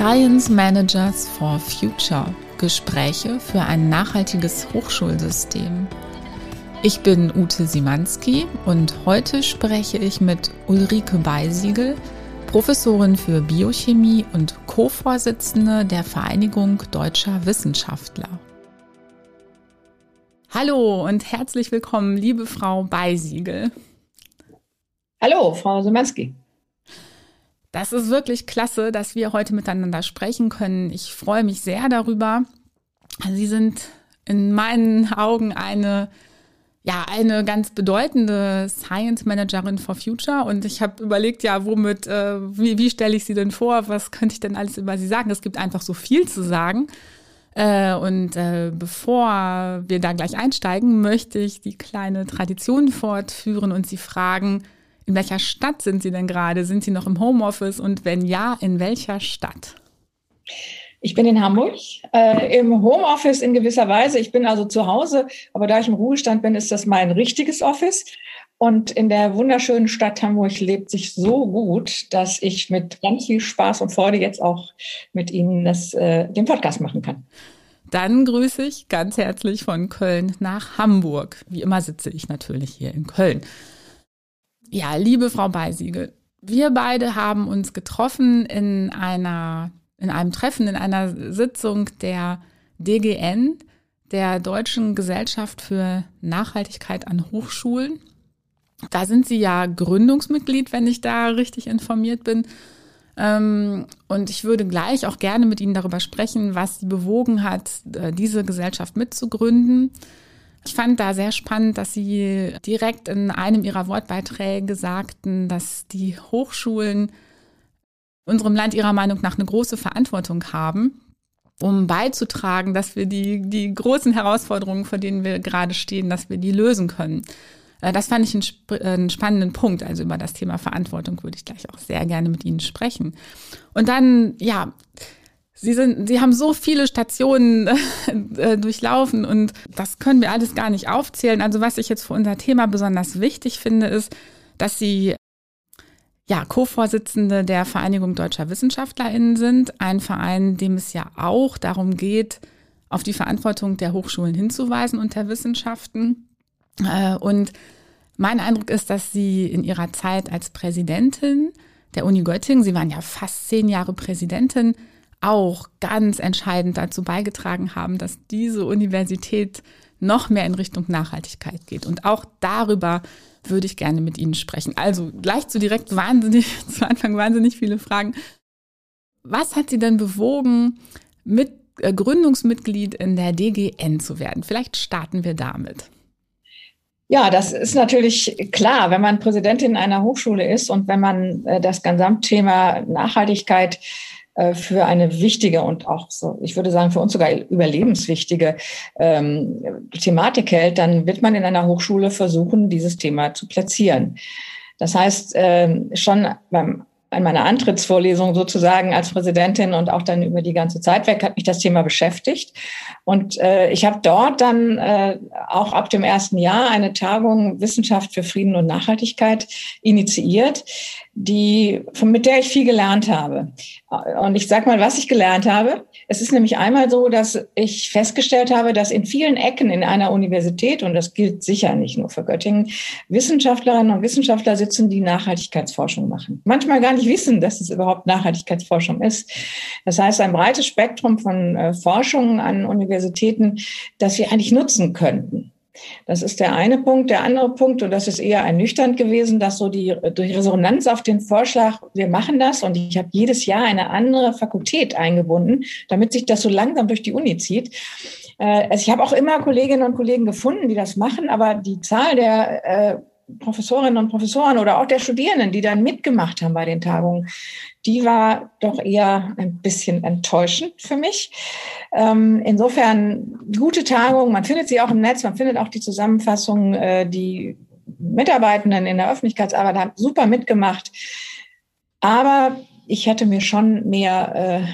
Science Managers for Future. Gespräche für ein nachhaltiges Hochschulsystem. Ich bin Ute Simanski und heute spreche ich mit Ulrike Beisiegel, Professorin für Biochemie und Co-Vorsitzende der Vereinigung Deutscher Wissenschaftler. Hallo und herzlich willkommen, liebe Frau Beisiegel. Hallo, Frau Simanski. Das ist wirklich klasse, dass wir heute miteinander sprechen können. Ich freue mich sehr darüber. Sie sind in meinen Augen eine ja, eine ganz bedeutende Science Managerin for Future. Und ich habe überlegt, ja, womit, äh, wie, wie stelle ich sie denn vor? Was könnte ich denn alles über sie sagen? Es gibt einfach so viel zu sagen. Äh, und äh, bevor wir da gleich einsteigen, möchte ich die kleine Tradition fortführen und Sie fragen, in welcher Stadt sind Sie denn gerade? Sind Sie noch im Homeoffice und wenn ja, in welcher Stadt? Ich bin in Hamburg, äh, im Homeoffice in gewisser Weise. Ich bin also zu Hause, aber da ich im Ruhestand bin, ist das mein richtiges Office. Und in der wunderschönen Stadt Hamburg lebt sich so gut, dass ich mit ganz viel Spaß und Freude jetzt auch mit Ihnen das, äh, den Podcast machen kann. Dann grüße ich ganz herzlich von Köln nach Hamburg. Wie immer sitze ich natürlich hier in Köln. Ja, liebe Frau Beisiegel, wir beide haben uns getroffen in einer, in einem Treffen, in einer Sitzung der DGN, der Deutschen Gesellschaft für Nachhaltigkeit an Hochschulen. Da sind Sie ja Gründungsmitglied, wenn ich da richtig informiert bin. Ähm, und ich würde gleich auch gerne mit Ihnen darüber sprechen, was Sie bewogen hat, äh, diese Gesellschaft mitzugründen. Ich fand da sehr spannend, dass Sie direkt in einem Ihrer Wortbeiträge sagten, dass die Hochschulen unserem Land Ihrer Meinung nach eine große Verantwortung haben, um beizutragen, dass wir die, die großen Herausforderungen, vor denen wir gerade stehen, dass wir die lösen können. Äh, das fand ich einen, sp einen, spannenden Punkt. Also über das Thema Verantwortung würde ich gleich auch sehr gerne mit Ihnen sprechen. Und dann, ja, Sie sind, Sie haben so viele Stationen äh, durchlaufen und das können wir alles gar nicht aufzählen. Also was ich jetzt für unser Thema besonders wichtig finde, ist, dass Sie ja, Co-Vorsitzende der Vereinigung Deutscher WissenschaftlerInnen sind. Ein Verein, dem es ja auch darum geht, auf die Verantwortung der Hochschulen hinzuweisen und der Wissenschaften. Äh, und mein Eindruck ist, dass Sie in Ihrer Zeit als Präsidentin der Uni Göttingen, Sie waren ja fast zehn Jahre Präsidentin, auch ganz entscheidend dazu beigetragen haben, dass diese Universität noch mehr in Richtung Nachhaltigkeit geht. Und auch darüber würde ich gerne mit Ihnen sprechen. Also gleich zu direkt wahnsinnig, zu Anfang wahnsinnig viele Fragen. Was hat Sie denn bewogen, mit äh, Gründungsmitglied in der DGN zu werden? Vielleicht starten wir damit. Ja, das ist natürlich klar, wenn man Präsidentin einer Hochschule ist und wenn man äh, das Gesamtthema Nachhaltigkeit für eine wichtige und auch so, ich würde sagen, für uns sogar überlebenswichtige ähm, Thematik hält, dann wird man in einer Hochschule versuchen, dieses Thema zu platzieren. Das heißt, äh, schon beim an meiner Antrittsvorlesung sozusagen als Präsidentin und auch dann über die ganze Zeit weg hat mich das Thema beschäftigt. Und äh, ich habe dort dann äh, auch ab dem ersten Jahr eine Tagung Wissenschaft für Frieden und Nachhaltigkeit initiiert, die, von, mit der ich viel gelernt habe. Und ich sag mal, was ich gelernt habe. Es ist nämlich einmal so, dass ich festgestellt habe, dass in vielen Ecken in einer Universität, und das gilt sicher nicht nur für Göttingen, Wissenschaftlerinnen und Wissenschaftler sitzen, die Nachhaltigkeitsforschung machen. Manchmal gar nicht wissen, dass es überhaupt Nachhaltigkeitsforschung ist. Das heißt, ein breites Spektrum von äh, Forschungen an Universitäten, das wir eigentlich nutzen könnten. Das ist der eine Punkt. Der andere Punkt, und das ist eher ernüchternd gewesen, dass so die, die Resonanz auf den Vorschlag, wir machen das, und ich habe jedes Jahr eine andere Fakultät eingebunden, damit sich das so langsam durch die Uni zieht. Äh, also ich habe auch immer Kolleginnen und Kollegen gefunden, die das machen, aber die Zahl der äh, Professorinnen und Professoren oder auch der Studierenden, die dann mitgemacht haben bei den Tagungen, die war doch eher ein bisschen enttäuschend für mich. Ähm, insofern gute Tagung, man findet sie auch im Netz, man findet auch die Zusammenfassung, äh, die Mitarbeitenden in der Öffentlichkeitsarbeit haben super mitgemacht. Aber ich hätte mir schon mehr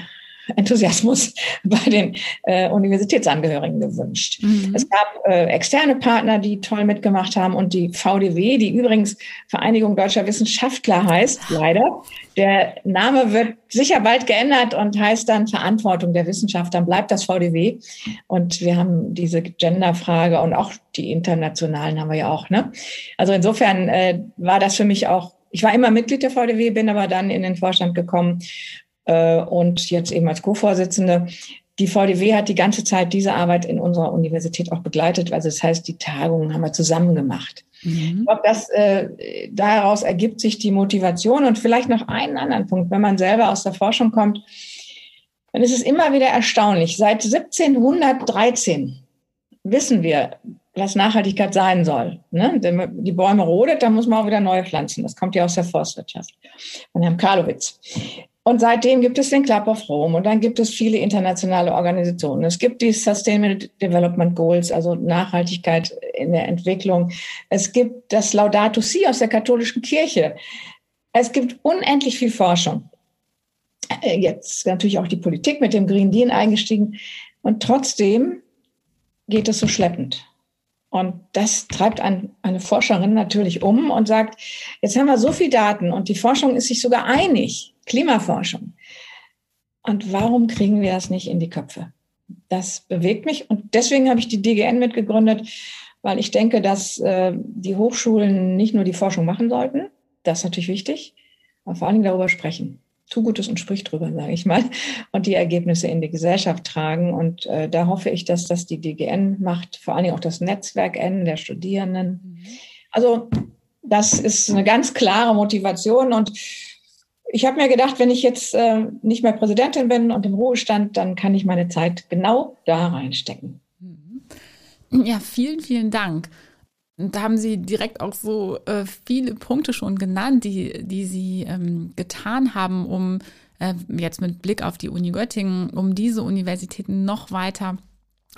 Enthusiasmus bei den äh, Universitätsangehörigen gewünscht. Mhm. Es gab äh, externe Partner, die toll mitgemacht haben und die VDW, die übrigens Vereinigung Deutscher Wissenschaftler heißt, leider. Der Name wird sicher bald geändert und heißt dann Verantwortung der Wissenschaft. Dann bleibt das VDW. Und wir haben diese Genderfrage und auch die internationalen haben wir ja auch. Ne? Also insofern äh, war das für mich auch ich war immer Mitglied der VDW, bin aber dann in den Vorstand gekommen äh, und jetzt eben als Co-Vorsitzende. Die VDW hat die ganze Zeit diese Arbeit in unserer Universität auch begleitet. Also das heißt, die Tagungen haben wir zusammen gemacht. Mhm. Ich glaube, dass äh, daraus ergibt sich die Motivation und vielleicht noch einen anderen Punkt, wenn man selber aus der Forschung kommt, dann ist es immer wieder erstaunlich. Seit 1713 wissen wir, was Nachhaltigkeit sein soll. Ne? Die Bäume rodet, dann muss man auch wieder neue pflanzen. Das kommt ja aus der Forstwirtschaft von Herrn Karlowitz. Und seitdem gibt es den Club of Rome und dann gibt es viele internationale Organisationen. Es gibt die Sustainable Development Goals, also Nachhaltigkeit in der Entwicklung. Es gibt das Laudato Si aus der katholischen Kirche. Es gibt unendlich viel Forschung. Äh, jetzt natürlich auch die Politik mit dem Green Deal eingestiegen. Und trotzdem geht es so schleppend. Und das treibt ein, eine Forscherin natürlich um und sagt, jetzt haben wir so viel Daten und die Forschung ist sich sogar einig, Klimaforschung. Und warum kriegen wir das nicht in die Köpfe? Das bewegt mich und deswegen habe ich die DGN mitgegründet, weil ich denke, dass äh, die Hochschulen nicht nur die Forschung machen sollten, das ist natürlich wichtig, aber vor allen Dingen darüber sprechen tu Gutes und sprich drüber, sage ich mal, und die Ergebnisse in die Gesellschaft tragen. Und äh, da hoffe ich, dass das die DGN macht, vor allen Dingen auch das Netzwerk N der Studierenden. Mhm. Also das ist eine ganz klare Motivation und ich habe mir gedacht, wenn ich jetzt äh, nicht mehr Präsidentin bin und im Ruhestand, dann kann ich meine Zeit genau da reinstecken. Mhm. Ja, vielen, vielen Dank. Da haben Sie direkt auch so äh, viele Punkte schon genannt, die, die Sie ähm, getan haben, um äh, jetzt mit Blick auf die Uni Göttingen, um diese Universitäten noch weiter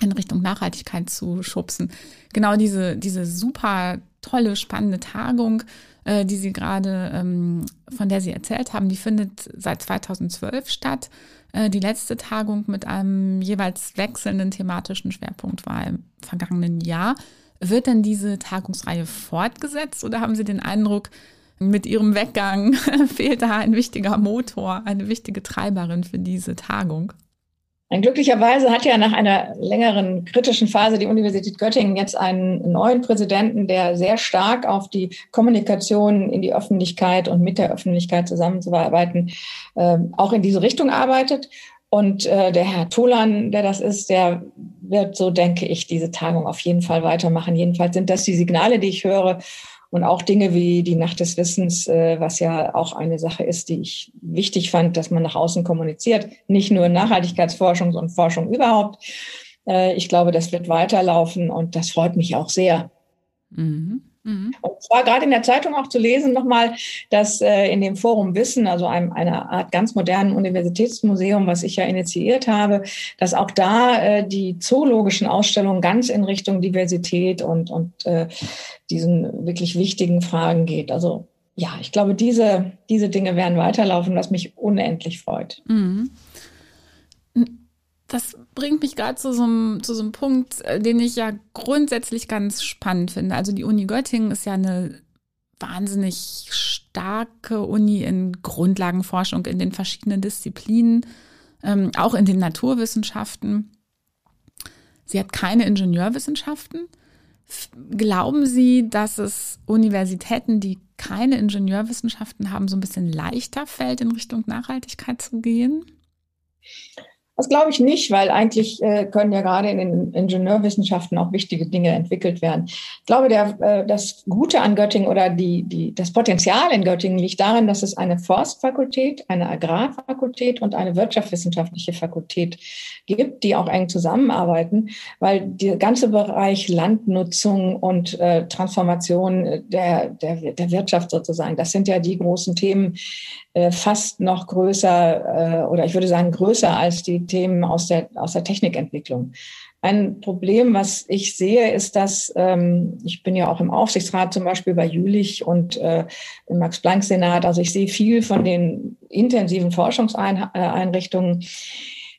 in Richtung Nachhaltigkeit zu schubsen. Genau diese, diese super tolle, spannende Tagung, äh, die Sie gerade, ähm, von der Sie erzählt haben, die findet seit 2012 statt. Äh, die letzte Tagung mit einem jeweils wechselnden thematischen Schwerpunkt war im vergangenen Jahr. Wird denn diese Tagungsreihe fortgesetzt oder haben Sie den Eindruck, mit Ihrem Weggang fehlt da ein wichtiger Motor, eine wichtige Treiberin für diese Tagung? Glücklicherweise hat ja nach einer längeren kritischen Phase die Universität Göttingen jetzt einen neuen Präsidenten, der sehr stark auf die Kommunikation in die Öffentlichkeit und mit der Öffentlichkeit zusammenzuarbeiten, äh, auch in diese Richtung arbeitet. Und äh, der Herr Tolan, der das ist, der wird, so denke ich, diese Tagung auf jeden Fall weitermachen. Jedenfalls sind das die Signale, die ich höre. Und auch Dinge wie die Nacht des Wissens, äh, was ja auch eine Sache ist, die ich wichtig fand, dass man nach außen kommuniziert. Nicht nur Nachhaltigkeitsforschung, sondern Forschung überhaupt. Äh, ich glaube, das wird weiterlaufen und das freut mich auch sehr. Mhm. Mhm. Und zwar gerade in der Zeitung auch zu lesen nochmal, dass äh, in dem Forum Wissen, also einem, einer Art ganz modernen Universitätsmuseum, was ich ja initiiert habe, dass auch da äh, die zoologischen Ausstellungen ganz in Richtung Diversität und, und äh, diesen wirklich wichtigen Fragen geht. Also ja, ich glaube, diese, diese Dinge werden weiterlaufen, was mich unendlich freut. Mhm. Das bringt mich gerade zu, so einem, zu so einem Punkt, äh, den ich ja grundsätzlich ganz spannend finde. Also die Uni Göttingen ist ja eine wahnsinnig starke Uni in Grundlagenforschung in den verschiedenen Disziplinen, ähm, auch in den Naturwissenschaften. Sie hat keine Ingenieurwissenschaften. Glauben Sie, dass es Universitäten, die keine Ingenieurwissenschaften haben, so ein bisschen leichter fällt, in Richtung Nachhaltigkeit zu gehen? Das glaube ich nicht, weil eigentlich äh, können ja gerade in den Ingenieurwissenschaften auch wichtige Dinge entwickelt werden. Ich glaube, der, äh, das Gute an Göttingen oder die, die, das Potenzial in Göttingen liegt darin, dass es eine Forstfakultät, eine Agrarfakultät und eine wirtschaftswissenschaftliche Fakultät gibt, die auch eng zusammenarbeiten, weil der ganze Bereich Landnutzung und äh, Transformation der, der, der Wirtschaft sozusagen, das sind ja die großen Themen, äh, fast noch größer äh, oder ich würde sagen größer als die Themen aus der, aus der Technikentwicklung. Ein Problem, was ich sehe, ist, dass ähm, ich bin ja auch im Aufsichtsrat zum Beispiel bei Jülich und äh, im Max-Planck-Senat. Also ich sehe viel von den intensiven Forschungseinrichtungen.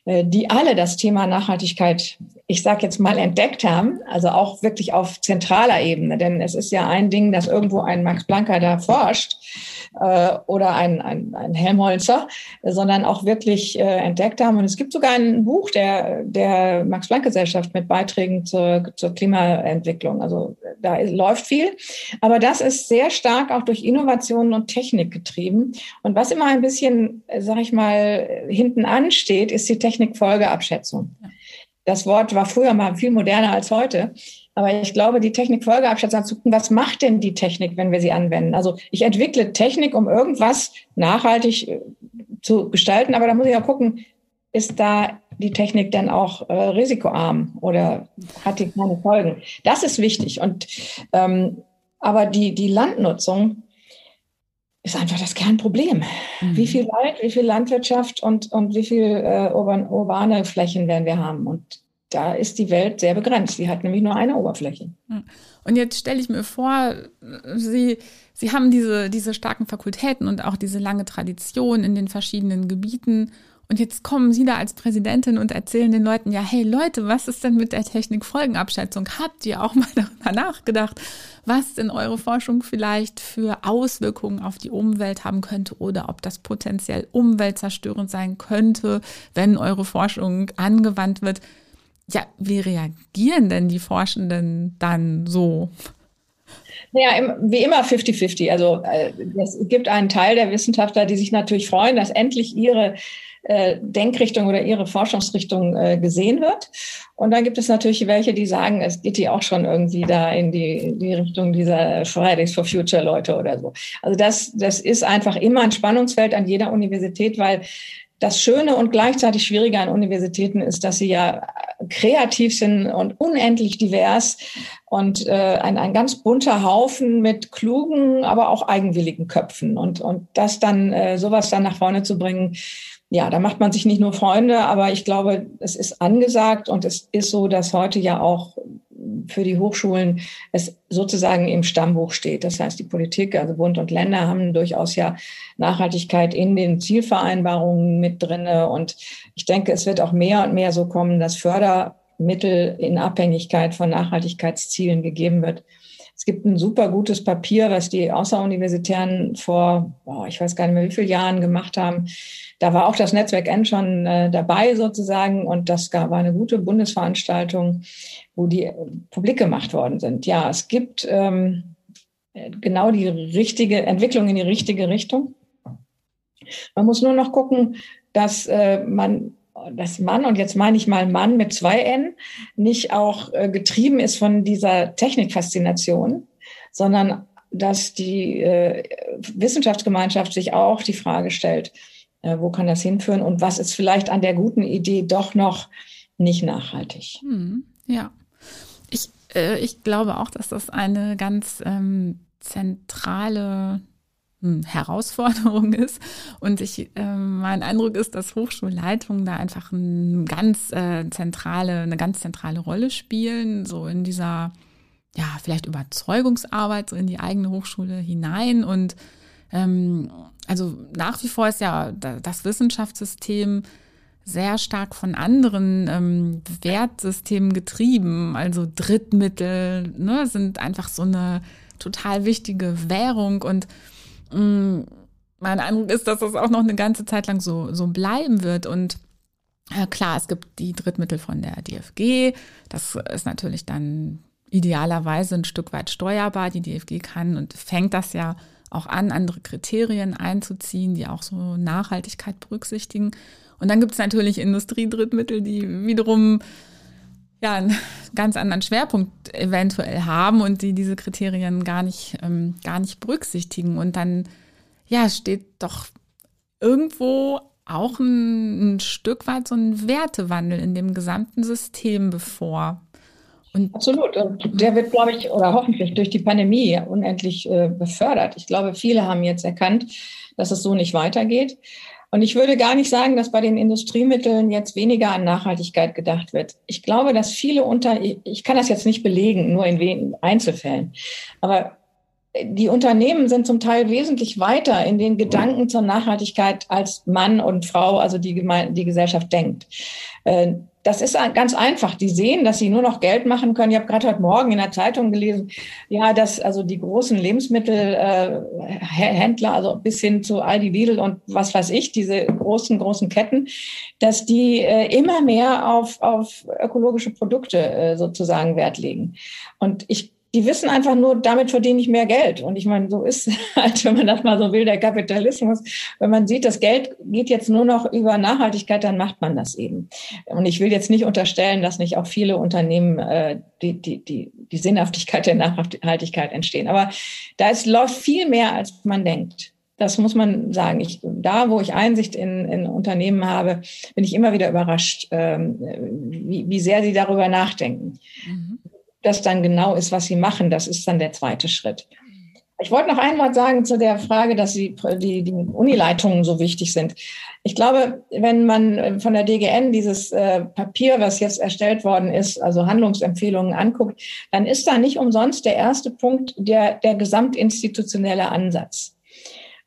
Äh, die alle das Thema Nachhaltigkeit, ich sage jetzt mal, entdeckt haben, also auch wirklich auf zentraler Ebene. Denn es ist ja ein Ding, dass irgendwo ein Max Plancker da forscht äh, oder ein, ein, ein Helmholtzer, sondern auch wirklich äh, entdeckt haben. Und es gibt sogar ein Buch der, der Max-Planck-Gesellschaft mit Beiträgen zur, zur Klimaentwicklung. Also da ist, läuft viel. Aber das ist sehr stark auch durch Innovationen und Technik getrieben. Und was immer ein bisschen, sag ich mal, hinten ansteht, ist die Technikfolgeabschätzung. Das Wort war früher mal viel moderner als heute. Aber ich glaube, die Technikfolgeabschätzung zu gucken, was macht denn die Technik, wenn wir sie anwenden? Also ich entwickle Technik, um irgendwas nachhaltig äh, zu gestalten, aber da muss ich auch gucken, ist da die Technik denn auch äh, risikoarm oder hat die keine Folgen? Das ist wichtig. Und ähm, aber die, die Landnutzung ist einfach das Kernproblem. Mhm. Wie viel Wald, wie viel Landwirtschaft und, und wie viel äh, urban, urbane Flächen werden wir haben? Und da ist die Welt sehr begrenzt. Sie hat nämlich nur eine Oberfläche. Und jetzt stelle ich mir vor, Sie, Sie haben diese, diese starken Fakultäten und auch diese lange Tradition in den verschiedenen Gebieten. Und jetzt kommen Sie da als Präsidentin und erzählen den Leuten, ja, hey Leute, was ist denn mit der Technikfolgenabschätzung? Habt ihr auch mal darüber nachgedacht, was denn eure Forschung vielleicht für Auswirkungen auf die Umwelt haben könnte oder ob das potenziell umweltzerstörend sein könnte, wenn eure Forschung angewandt wird? Ja, wie reagieren denn die Forschenden dann so? Naja, wie immer 50-50. Also äh, es gibt einen Teil der Wissenschaftler, die sich natürlich freuen, dass endlich ihre äh, Denkrichtung oder ihre Forschungsrichtung äh, gesehen wird. Und dann gibt es natürlich welche, die sagen, es geht hier auch schon irgendwie da in die, die Richtung dieser Fridays for Future Leute oder so. Also das, das ist einfach immer ein Spannungsfeld an jeder Universität, weil das Schöne und gleichzeitig Schwierige an Universitäten ist, dass sie ja kreativ sind und unendlich divers und äh, ein, ein ganz bunter Haufen mit klugen, aber auch eigenwilligen Köpfen. Und, und das dann, äh, sowas dann nach vorne zu bringen, ja, da macht man sich nicht nur Freunde, aber ich glaube, es ist angesagt und es ist so, dass heute ja auch für die Hochschulen es sozusagen im Stammbuch steht. Das heißt, die Politik, also Bund und Länder haben durchaus ja Nachhaltigkeit in den Zielvereinbarungen mit drinne. Und ich denke, es wird auch mehr und mehr so kommen, dass Fördermittel in Abhängigkeit von Nachhaltigkeitszielen gegeben wird. Es gibt ein super gutes Papier, was die Außeruniversitären vor, oh, ich weiß gar nicht mehr wie viele Jahren gemacht haben. Da war auch das Netzwerk N schon äh, dabei sozusagen und das war eine gute Bundesveranstaltung, wo die äh, publik gemacht worden sind. Ja, es gibt ähm, genau die richtige Entwicklung in die richtige Richtung. Man muss nur noch gucken, dass äh, man dass Mann, und jetzt meine ich mal Mann mit zwei N, nicht auch äh, getrieben ist von dieser Technikfaszination, sondern dass die äh, Wissenschaftsgemeinschaft sich auch die Frage stellt, wo kann das hinführen und was ist vielleicht an der guten Idee doch noch nicht nachhaltig. Hm, ja, ich, äh, ich glaube auch, dass das eine ganz ähm, zentrale hm, Herausforderung ist. Und ich, äh, mein Eindruck ist, dass Hochschulleitungen da einfach ein ganz, äh, zentrale, eine ganz zentrale Rolle spielen, so in dieser, ja, vielleicht Überzeugungsarbeit so in die eigene Hochschule hinein. Und also nach wie vor ist ja das Wissenschaftssystem sehr stark von anderen ähm, Wertsystemen getrieben. Also Drittmittel ne, sind einfach so eine total wichtige Währung und Mm, mein Eindruck ist, dass das auch noch eine ganze Zeit lang so, so bleiben wird. Und äh, klar, es gibt die Drittmittel von der DFG. Das ist natürlich dann idealerweise ein Stück weit steuerbar. Die DFG kann und fängt das ja auch an, andere Kriterien einzuziehen, die auch so Nachhaltigkeit berücksichtigen. Und dann gibt es natürlich Industriedrittmittel, die wiederum ja einen ganz anderen Schwerpunkt eventuell haben und die diese Kriterien gar nicht ähm, gar nicht berücksichtigen und dann ja steht doch irgendwo auch ein, ein Stück weit so ein Wertewandel in dem gesamten System bevor. Und Absolut. Und der wird, glaube ich, oder hoffentlich durch die Pandemie unendlich äh, befördert. Ich glaube, viele haben jetzt erkannt, dass es so nicht weitergeht. Und ich würde gar nicht sagen, dass bei den Industriemitteln jetzt weniger an Nachhaltigkeit gedacht wird. Ich glaube, dass viele unter, ich kann das jetzt nicht belegen, nur in wenigen Einzelfällen, aber die Unternehmen sind zum Teil wesentlich weiter in den Gedanken zur Nachhaltigkeit als Mann und Frau, also die, Geme die Gesellschaft denkt. Das ist ganz einfach. Die sehen, dass sie nur noch Geld machen können. Ich habe gerade heute Morgen in der Zeitung gelesen, ja, dass also die großen Lebensmittelhändler, äh, also bis hin zu Aldi, Lidl und was weiß ich, diese großen, großen Ketten, dass die äh, immer mehr auf, auf ökologische Produkte äh, sozusagen Wert legen. Und ich die wissen einfach nur, damit verdiene ich mehr Geld. Und ich meine, so ist halt, wenn man das mal so will, der Kapitalismus. Wenn man sieht, das Geld geht jetzt nur noch über Nachhaltigkeit, dann macht man das eben. Und ich will jetzt nicht unterstellen, dass nicht auch viele Unternehmen äh, die, die, die, die Sinnhaftigkeit der Nachhaltigkeit entstehen. Aber da ist, läuft viel mehr, als man denkt. Das muss man sagen. Ich, da, wo ich Einsicht in, in Unternehmen habe, bin ich immer wieder überrascht, ähm, wie, wie sehr sie darüber nachdenken. Mhm das dann genau ist, was sie machen, das ist dann der zweite Schritt. Ich wollte noch ein Wort sagen zu der Frage, dass die, die, die Unileitungen so wichtig sind. Ich glaube, wenn man äh, von der DGN dieses äh, Papier, was jetzt erstellt worden ist, also Handlungsempfehlungen anguckt, dann ist da nicht umsonst der erste Punkt der, der gesamtinstitutionelle Ansatz.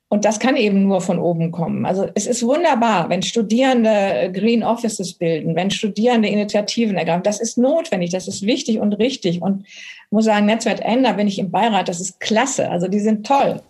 Und das kann eben nur von oben kommen. Also es ist wunderbar, wenn Studierende Green Offices bilden, wenn Studierende Initiativen ergreifen. Das ist notwendig, das ist wichtig und richtig. Und muss sagen, Netzwerk Ender bin ich im Beirat, das ist klasse. Also die sind toll.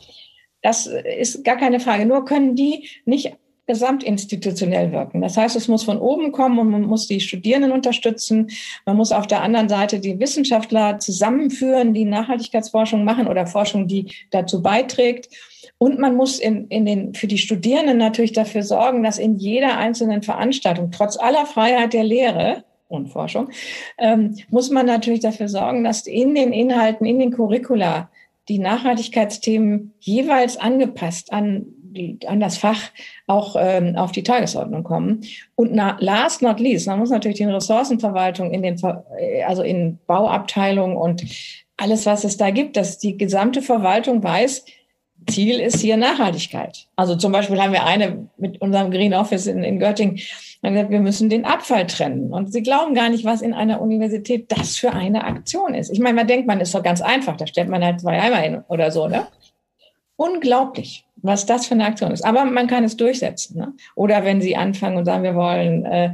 Das ist gar keine Frage. Nur können die nicht gesamtinstitutionell wirken. Das heißt, es muss von oben kommen und man muss die Studierenden unterstützen. Man muss auf der anderen Seite die Wissenschaftler zusammenführen, die Nachhaltigkeitsforschung machen oder Forschung, die dazu beiträgt. Und man muss in, in den, für die Studierenden natürlich dafür sorgen, dass in jeder einzelnen Veranstaltung, trotz aller Freiheit der Lehre und Forschung, ähm, muss man natürlich dafür sorgen, dass in den Inhalten, in den Curricula die Nachhaltigkeitsthemen jeweils angepasst an, die, an das Fach auch ähm, auf die Tagesordnung kommen. Und na, last not least, man muss natürlich die Ressourcenverwaltung in den, also in Bauabteilungen und alles, was es da gibt, dass die gesamte Verwaltung weiß, Ziel ist hier Nachhaltigkeit. Also zum Beispiel haben wir eine mit unserem Green Office in, in Göttingen gesagt, wir müssen den Abfall trennen. Und sie glauben gar nicht, was in einer Universität das für eine Aktion ist. Ich meine, man denkt, man ist doch ganz einfach, da stellt man halt zwei Eimer hin oder so, ne? Unglaublich was das für eine Aktion ist. Aber man kann es durchsetzen. Ne? Oder wenn Sie anfangen und sagen, wir wollen äh,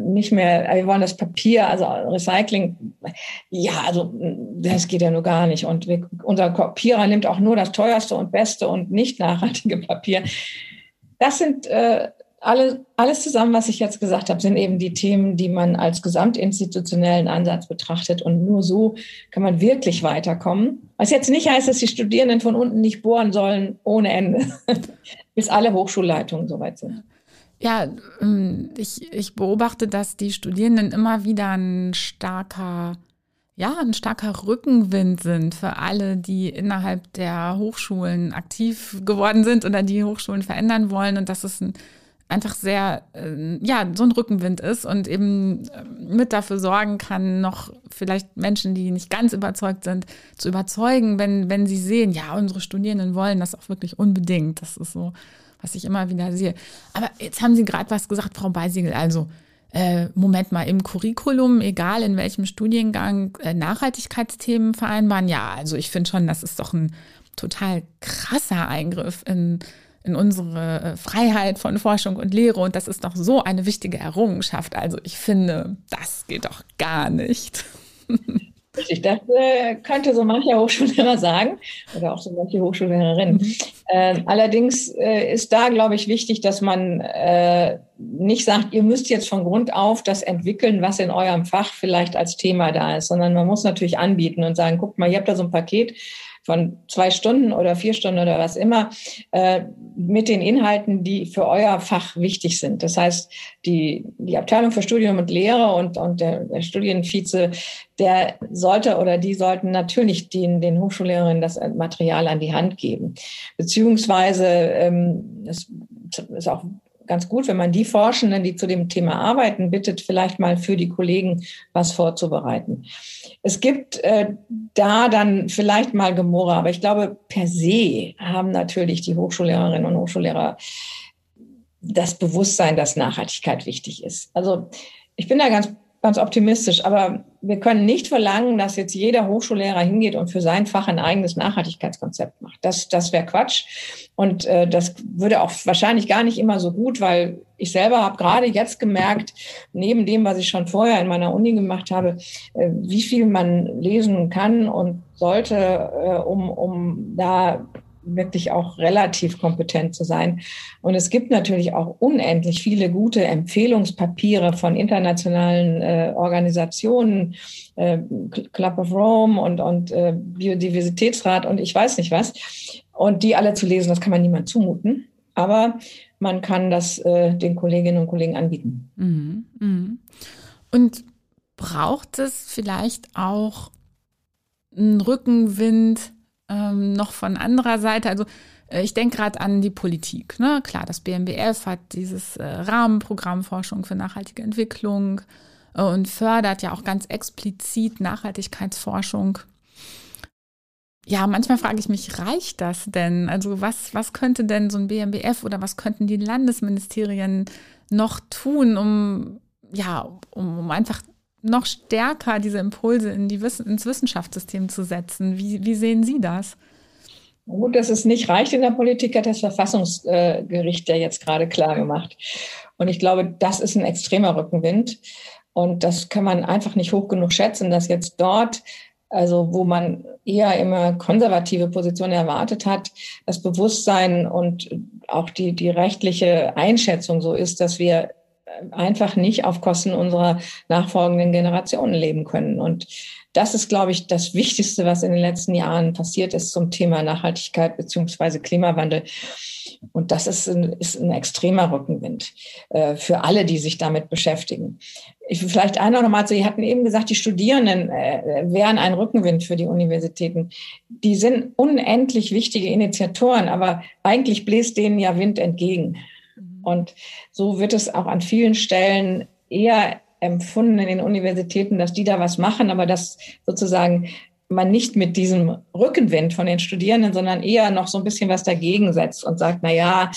nicht mehr, wir wollen das Papier, also Recycling, ja, also das geht ja nur gar nicht. Und wir, unser Kopierer nimmt auch nur das teuerste und beste und nicht nachhaltige Papier. Das sind äh, alle, alles zusammen, was ich jetzt gesagt habe, sind eben die Themen, die man als gesamtinstitutionellen Ansatz betrachtet. Und nur so kann man wirklich weiterkommen. Was jetzt nicht heißt, dass die Studierenden von unten nicht bohren sollen ohne Ende, bis alle Hochschulleitungen soweit sind. Ja, ähm, ich, ich beobachte, dass die Studierenden immer wieder ein starker, ja, ein starker Rückenwind sind für alle, die innerhalb der Hochschulen aktiv geworden sind oder die Hochschulen verändern wollen. Und das ist ein einfach sehr, äh, ja, so ein Rückenwind ist und eben äh, mit dafür sorgen kann, noch vielleicht Menschen, die nicht ganz überzeugt sind, zu überzeugen, wenn, wenn sie sehen, ja, unsere Studierenden wollen das auch wirklich unbedingt. Das ist so, was ich immer wieder sehe. Aber jetzt haben Sie gerade was gesagt, Frau Beisiegel, also äh, Moment mal, im Curriculum, egal in welchem Studiengang, äh, Nachhaltigkeitsthemen vereinbaren. Ja, also ich finde schon, das ist doch ein total krasser Eingriff in in unsere äh, Freiheit von Forschung und Lehre. Und das ist doch so eine wichtige Errungenschaft. Also ich finde, das geht doch gar nicht. Richtig, das äh, könnte so mancher Hochschullehrer sagen oder auch so manche Hochschullehrerin. Mhm. Äh, allerdings äh, ist da, glaube ich, wichtig, dass man äh, nicht sagt, ihr müsst jetzt von Grund auf das entwickeln, was in eurem Fach vielleicht als Thema da ist, sondern man muss natürlich anbieten und sagen, guckt mal, ihr habt da so ein Paket, von zwei Stunden oder vier Stunden oder was immer äh, mit den Inhalten, die für euer Fach wichtig sind. Das heißt, die, die Abteilung für Studium und Lehre und, und der, der Studienvize, der sollte oder die sollten natürlich den, den Hochschullehrerinnen das Material an die Hand geben. Beziehungsweise, ähm, das ist auch ganz gut, wenn man die Forschenden, die zu dem Thema arbeiten, bittet, vielleicht mal für die Kollegen was vorzubereiten. Es gibt äh, da dann vielleicht mal Gemurre, aber ich glaube, per se haben natürlich die Hochschullehrerinnen und Hochschullehrer das Bewusstsein, dass Nachhaltigkeit wichtig ist. Also ich bin da ganz ganz optimistisch. Aber wir können nicht verlangen, dass jetzt jeder Hochschullehrer hingeht und für sein Fach ein eigenes Nachhaltigkeitskonzept macht. Das, das wäre Quatsch. Und äh, das würde auch wahrscheinlich gar nicht immer so gut, weil ich selber habe gerade jetzt gemerkt, neben dem, was ich schon vorher in meiner Uni gemacht habe, äh, wie viel man lesen kann und sollte, äh, um, um da wirklich auch relativ kompetent zu sein. Und es gibt natürlich auch unendlich viele gute Empfehlungspapiere von internationalen äh, Organisationen, äh, Club of Rome und, und äh, Biodiversitätsrat und ich weiß nicht was. Und die alle zu lesen, das kann man niemand zumuten. Aber man kann das äh, den Kolleginnen und Kollegen anbieten. Mhm, mh. Und braucht es vielleicht auch einen Rückenwind ähm, noch von anderer Seite. Also äh, ich denke gerade an die Politik. Ne? Klar, das BMBF hat dieses äh, Rahmenprogramm Forschung für nachhaltige Entwicklung äh, und fördert ja auch ganz explizit Nachhaltigkeitsforschung. Ja, manchmal frage ich mich, reicht das denn? Also was, was könnte denn so ein BMBF oder was könnten die Landesministerien noch tun, um, ja, um, um einfach noch stärker diese Impulse in die, ins Wissenschaftssystem zu setzen. Wie, wie sehen Sie das? Gut, dass es nicht reicht in der Politik, hat das Verfassungsgericht ja jetzt gerade klar gemacht. Und ich glaube, das ist ein extremer Rückenwind. Und das kann man einfach nicht hoch genug schätzen, dass jetzt dort, also wo man eher immer konservative Positionen erwartet hat, das Bewusstsein und auch die, die rechtliche Einschätzung so ist, dass wir einfach nicht auf Kosten unserer nachfolgenden Generationen leben können. Und das ist, glaube ich, das Wichtigste, was in den letzten Jahren passiert ist zum Thema Nachhaltigkeit beziehungsweise Klimawandel. Und das ist ein, ist ein extremer Rückenwind äh, für alle, die sich damit beschäftigen. Ich, vielleicht einer noch mal zu, Sie hatten eben gesagt, die Studierenden äh, wären ein Rückenwind für die Universitäten. Die sind unendlich wichtige Initiatoren, aber eigentlich bläst denen ja Wind entgegen. Und so wird es auch an vielen Stellen eher empfunden in den Universitäten, dass die da was machen, aber dass sozusagen man nicht mit diesem Rückenwind von den Studierenden, sondern eher noch so ein bisschen was dagegen setzt und sagt, na ja,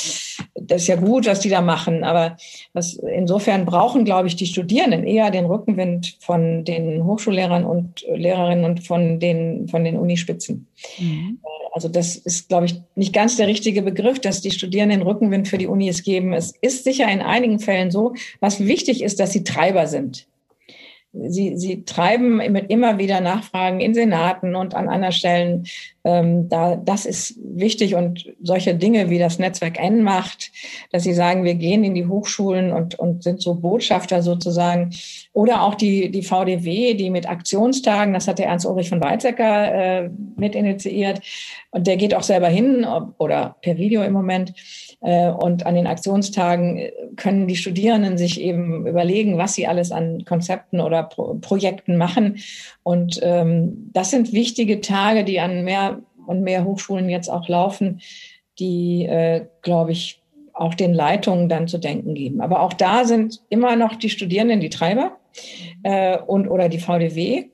das ist ja gut, was die da machen, aber was, insofern brauchen, glaube ich, die Studierenden eher den Rückenwind von den Hochschullehrern und Lehrerinnen und von den, von den Unispitzen. Mhm. Also das ist, glaube ich, nicht ganz der richtige Begriff, dass die Studierenden Rückenwind für die Unis geben. Es ist sicher in einigen Fällen so. Was wichtig ist, dass sie Treiber sind. Sie, sie treiben mit immer wieder Nachfragen in Senaten und an anderen Stellen. Ähm, da, das ist wichtig und solche Dinge wie das Netzwerk N macht, dass sie sagen, wir gehen in die Hochschulen und, und sind so Botschafter sozusagen. Oder auch die, die VDW, die mit Aktionstagen, das hat der Ernst Ulrich von Weizsäcker äh, mit initiiert. Und der geht auch selber hin oder per Video im Moment und an den Aktionstagen äh, können die Studierenden sich eben überlegen, was sie alles an Konzepten oder Pro Projekten machen. Und ähm, das sind wichtige Tage, die an mehr und mehr Hochschulen jetzt auch laufen, die, äh, glaube ich, auch den Leitungen dann zu denken geben. Aber auch da sind immer noch die Studierenden die Treiber äh, und oder die VDW.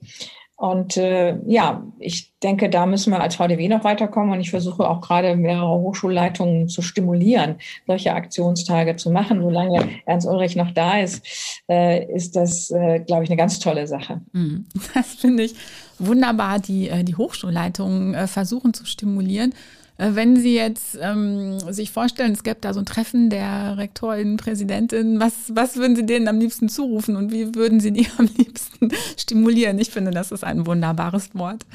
Und äh, ja, ich denke, da müssen wir als VDW noch weiterkommen. Und ich versuche auch gerade mehrere Hochschulleitungen zu stimulieren, solche Aktionstage zu machen. Solange Ernst Ulrich noch da ist, äh, ist das, äh, glaube ich, eine ganz tolle Sache. Mhm. Das finde ich wunderbar, die, äh, die Hochschulleitungen äh, versuchen zu stimulieren. Äh, wenn Sie jetzt ähm, sich vorstellen, es gäbe da so ein Treffen der Rektorin, Präsidentin, was, was würden Sie denen am liebsten zurufen und wie würden Sie die am liebsten stimulieren? Ich finde, das ist ein wunderbares Wort.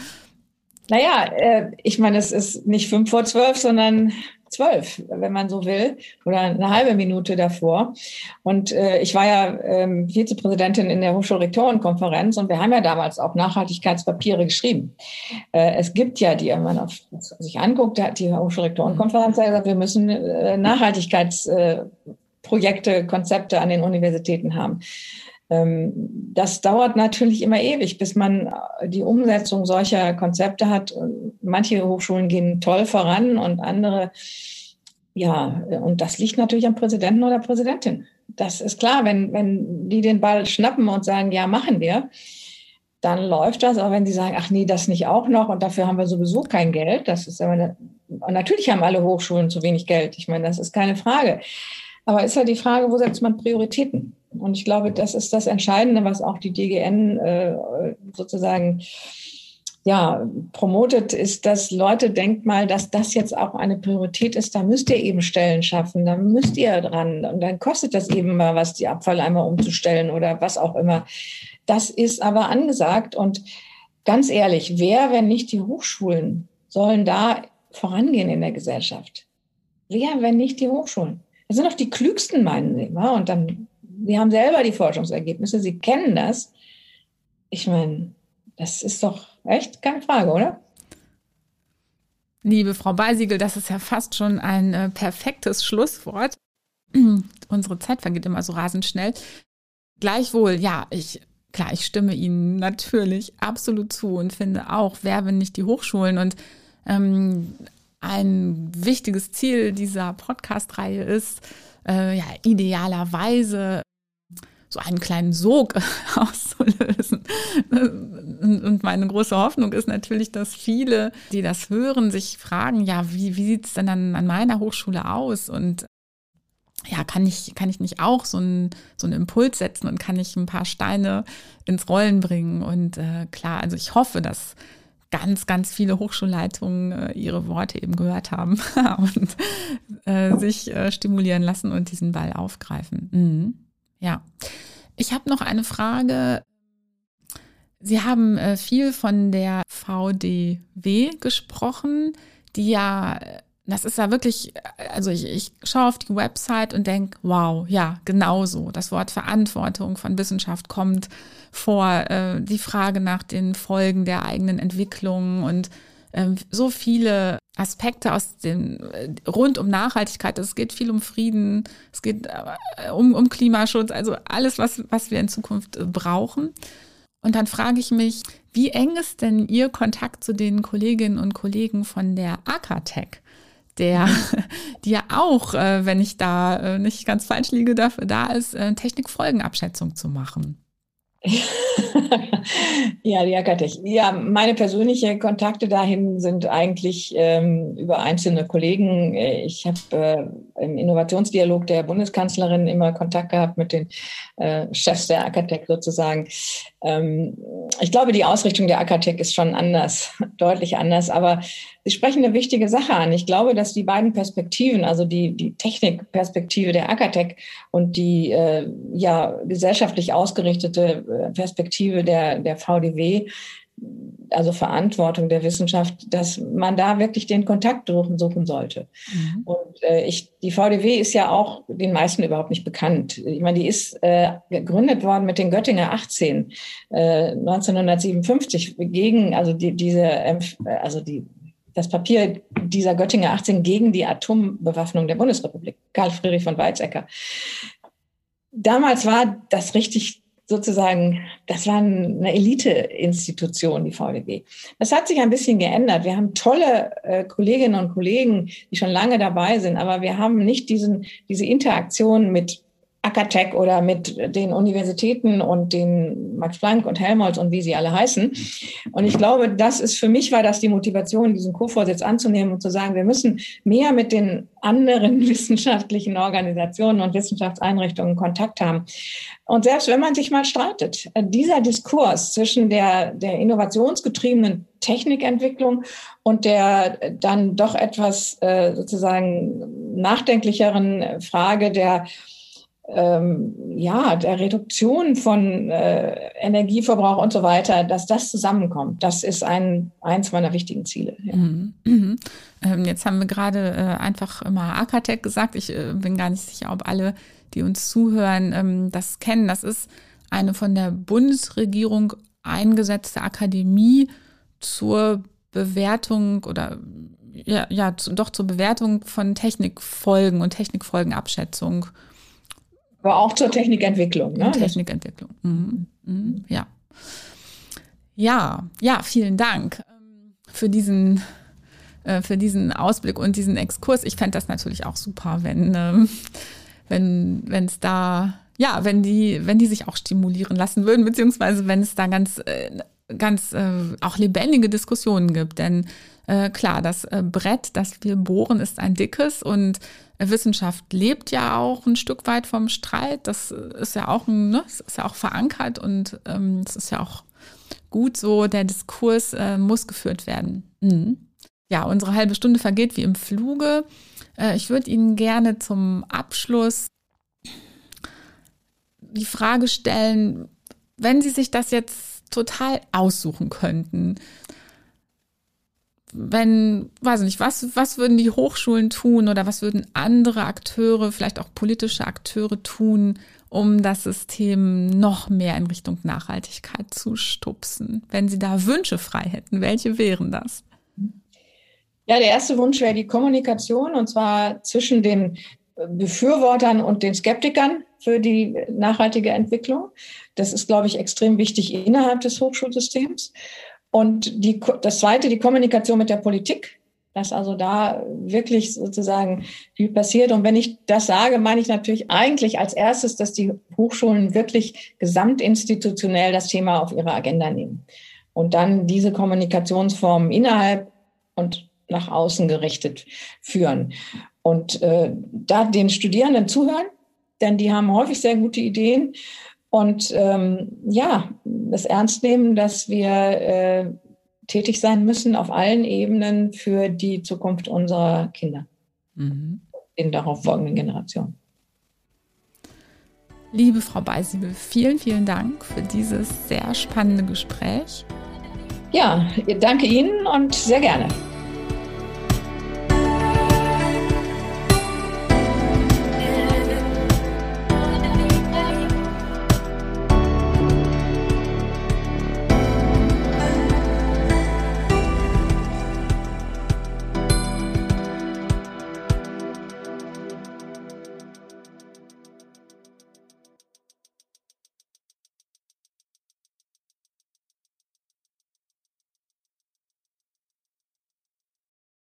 Naja, äh, ich meine, es ist nicht fünf vor zwölf, sondern zwölf, wenn man so will, oder eine halbe Minute davor. Und äh, ich war ja ähm, Vizepräsidentin in der Hochschulrektorenkonferenz und wir haben ja damals auch Nachhaltigkeitspapiere geschrieben. Äh, es gibt ja die, wenn man auf, sich anguckt, hat die Hochschulrektorenkonferenz gesagt, wir müssen äh, Nachhaltigkeitsprojekte, äh, Konzepte an den Universitäten haben. Ähm, das dauert natürlich immer ewig, bis man äh, die Umsetzung solcher Konzepte hat. Manche Hochschulen gehen toll voran und andere, ja, und das liegt natürlich am Präsidenten oder Präsidentin. Das ist klar, wenn, wenn die den Ball schnappen und sagen, ja, machen wir, dann läuft das. Aber wenn sie sagen, ach nee, das nicht auch noch und dafür haben wir sowieso kein Geld, das ist aber, und natürlich haben alle Hochschulen zu wenig Geld. Ich meine, das ist keine Frage. Aber ist ja die Frage, wo setzt man Prioritäten? Und ich glaube, das ist das Entscheidende, was auch die DGN äh, sozusagen ja, promotet, ist, dass Leute denkt mal, dass das jetzt auch eine Priorität ist. Da müsst ihr eben Stellen schaffen, da müsst ihr dran. Und dann kostet das eben mal was, die Abfalleimer umzustellen oder was auch immer. Das ist aber angesagt. Und ganz ehrlich, wer, wenn nicht die Hochschulen, sollen da vorangehen in der Gesellschaft? Wer, wenn nicht die Hochschulen? Das sind doch die klügsten, meinen Sie. Und dann, Sie haben selber die Forschungsergebnisse, Sie kennen das. Ich meine, das ist doch echt keine Frage, oder? Liebe Frau Beisiegel, das ist ja fast schon ein äh, perfektes Schlusswort. Unsere Zeit vergeht immer so rasend schnell. Gleichwohl, ja, ich, klar, ich stimme Ihnen natürlich absolut zu und finde auch, wer, wenn nicht die Hochschulen und ähm, ein wichtiges Ziel dieser Podcast-Reihe ist, äh, ja, idealerweise so einen kleinen Sog auszulösen. Und meine große Hoffnung ist natürlich, dass viele, die das hören, sich fragen, ja, wie, wie sieht es denn dann an meiner Hochschule aus? Und ja, kann ich, kann ich nicht auch so einen, so einen Impuls setzen und kann ich ein paar Steine ins Rollen bringen? Und äh, klar, also ich hoffe, dass ganz, ganz viele Hochschulleitungen äh, ihre Worte eben gehört haben und äh, sich äh, stimulieren lassen und diesen Ball aufgreifen. Mhm. Ja. Ich habe noch eine Frage. Sie haben äh, viel von der VDW gesprochen, die ja, das ist ja wirklich, also ich, ich schaue auf die Website und denke, wow, ja, genau so. Das Wort Verantwortung von Wissenschaft kommt vor, äh, die Frage nach den Folgen der eigenen Entwicklung und so viele Aspekte aus dem äh, rund um Nachhaltigkeit. Es geht viel um Frieden, es geht äh, um, um Klimaschutz, also alles, was, was wir in Zukunft äh, brauchen. Und dann frage ich mich, wie eng ist denn Ihr Kontakt zu den Kolleginnen und Kollegen von der Akatech? der, die ja auch, wenn ich da nicht ganz falsch liege, dafür da ist, Technikfolgenabschätzung zu machen. ja, die Akatech. Ja, meine persönlichen Kontakte dahin sind eigentlich ähm, über einzelne Kollegen. Ich habe äh, im Innovationsdialog der Bundeskanzlerin immer Kontakt gehabt mit den äh, Chefs der Akatech sozusagen. Ähm, ich glaube, die Ausrichtung der Akatech ist schon anders, deutlich anders, aber Sie sprechen eine wichtige Sache an. Ich glaube, dass die beiden Perspektiven, also die, die Technikperspektive der Akatech und die äh, ja, gesellschaftlich ausgerichtete äh, Perspektive der, der VDW, also Verantwortung der Wissenschaft, dass man da wirklich den Kontakt suchen sollte. Mhm. Und äh, ich, die VDW ist ja auch den meisten überhaupt nicht bekannt. Ich meine, die ist äh, gegründet worden mit den Göttinger 18 äh, 1957 gegen also die, diese also die das Papier dieser Göttinger 18 gegen die Atombewaffnung der Bundesrepublik, Karl Friedrich von Weizsäcker. Damals war das richtig sozusagen, das war eine Elite-Institution, die VDB. Das hat sich ein bisschen geändert. Wir haben tolle äh, Kolleginnen und Kollegen, die schon lange dabei sind, aber wir haben nicht diesen, diese Interaktion mit Akatech oder mit den Universitäten und den Max Planck und Helmholtz und wie sie alle heißen. Und ich glaube, das ist für mich war das die Motivation, diesen Co-Vorsitz anzunehmen und zu sagen, wir müssen mehr mit den anderen wissenschaftlichen Organisationen und Wissenschaftseinrichtungen Kontakt haben. Und selbst wenn man sich mal streitet, dieser Diskurs zwischen der, der innovationsgetriebenen Technikentwicklung und der dann doch etwas äh, sozusagen nachdenklicheren Frage der ähm, ja, der Reduktion von äh, Energieverbrauch und so weiter, dass das zusammenkommt. Das ist ein, eins meiner wichtigen Ziele. Ja. Mhm. Mhm. Ähm, jetzt haben wir gerade äh, einfach immer Akatech gesagt. Ich äh, bin gar nicht sicher, ob alle, die uns zuhören, ähm, das kennen. Das ist eine von der Bundesregierung eingesetzte Akademie zur Bewertung oder ja, ja, doch zur Bewertung von Technikfolgen und Technikfolgenabschätzung. Aber auch zur Technikentwicklung. Ne? Technikentwicklung. Mhm. Mhm. Ja. Ja, ja, vielen Dank ähm, für diesen, äh, für diesen Ausblick und diesen Exkurs. Ich fände das natürlich auch super, wenn, ähm, wenn, es da, ja, wenn die, wenn die sich auch stimulieren lassen würden, beziehungsweise wenn es da ganz äh, ganz äh, auch lebendige Diskussionen gibt. Denn klar, das Brett, das wir bohren, ist ein dickes und Wissenschaft lebt ja auch ein Stück weit vom Streit. Das ist ja auch, ne, ist ja auch verankert und ähm, es ist ja auch gut so. Der Diskurs äh, muss geführt werden. Mhm. Ja, unsere halbe Stunde vergeht wie im Fluge. Äh, ich würde Ihnen gerne zum Abschluss die Frage stellen, wenn Sie sich das jetzt total aussuchen könnten, wenn, weiß nicht, was, was würden die Hochschulen tun oder was würden andere Akteure, vielleicht auch politische Akteure tun, um das System noch mehr in Richtung Nachhaltigkeit zu stupsen? Wenn Sie da Wünsche frei hätten, welche wären das? Ja, der erste Wunsch wäre die Kommunikation und zwar zwischen den Befürwortern und den Skeptikern für die nachhaltige Entwicklung. Das ist, glaube ich, extrem wichtig innerhalb des Hochschulsystems. Und die, das Zweite, die Kommunikation mit der Politik, dass also da wirklich sozusagen viel passiert. Und wenn ich das sage, meine ich natürlich eigentlich als erstes, dass die Hochschulen wirklich gesamtinstitutionell das Thema auf ihre Agenda nehmen und dann diese Kommunikationsformen innerhalb und nach außen gerichtet führen. Und äh, da den Studierenden zuhören, denn die haben häufig sehr gute Ideen und ähm, ja, das ernst nehmen, dass wir äh, tätig sein müssen auf allen Ebenen für die Zukunft unserer Kinder mhm. in darauf folgenden Generationen. Liebe Frau Beisiebel, vielen, vielen Dank für dieses sehr spannende Gespräch. Ja, danke Ihnen und sehr gerne.